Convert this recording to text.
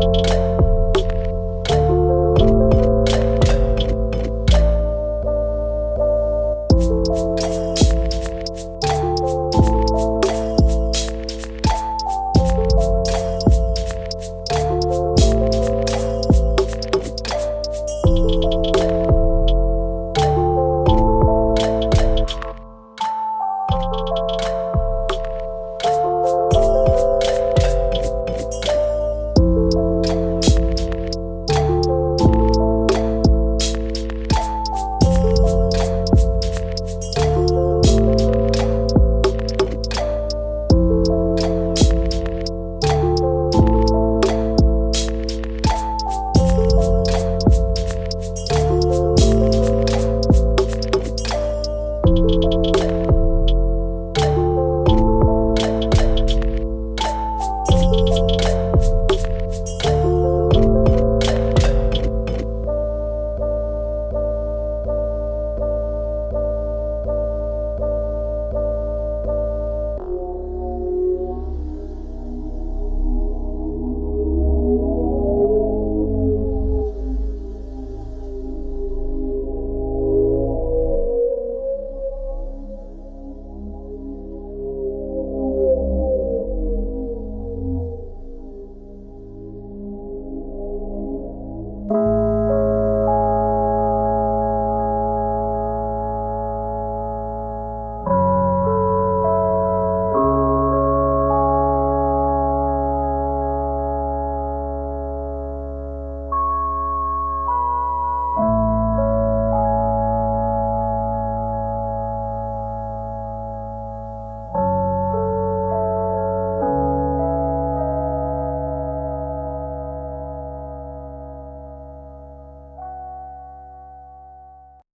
you Thank you.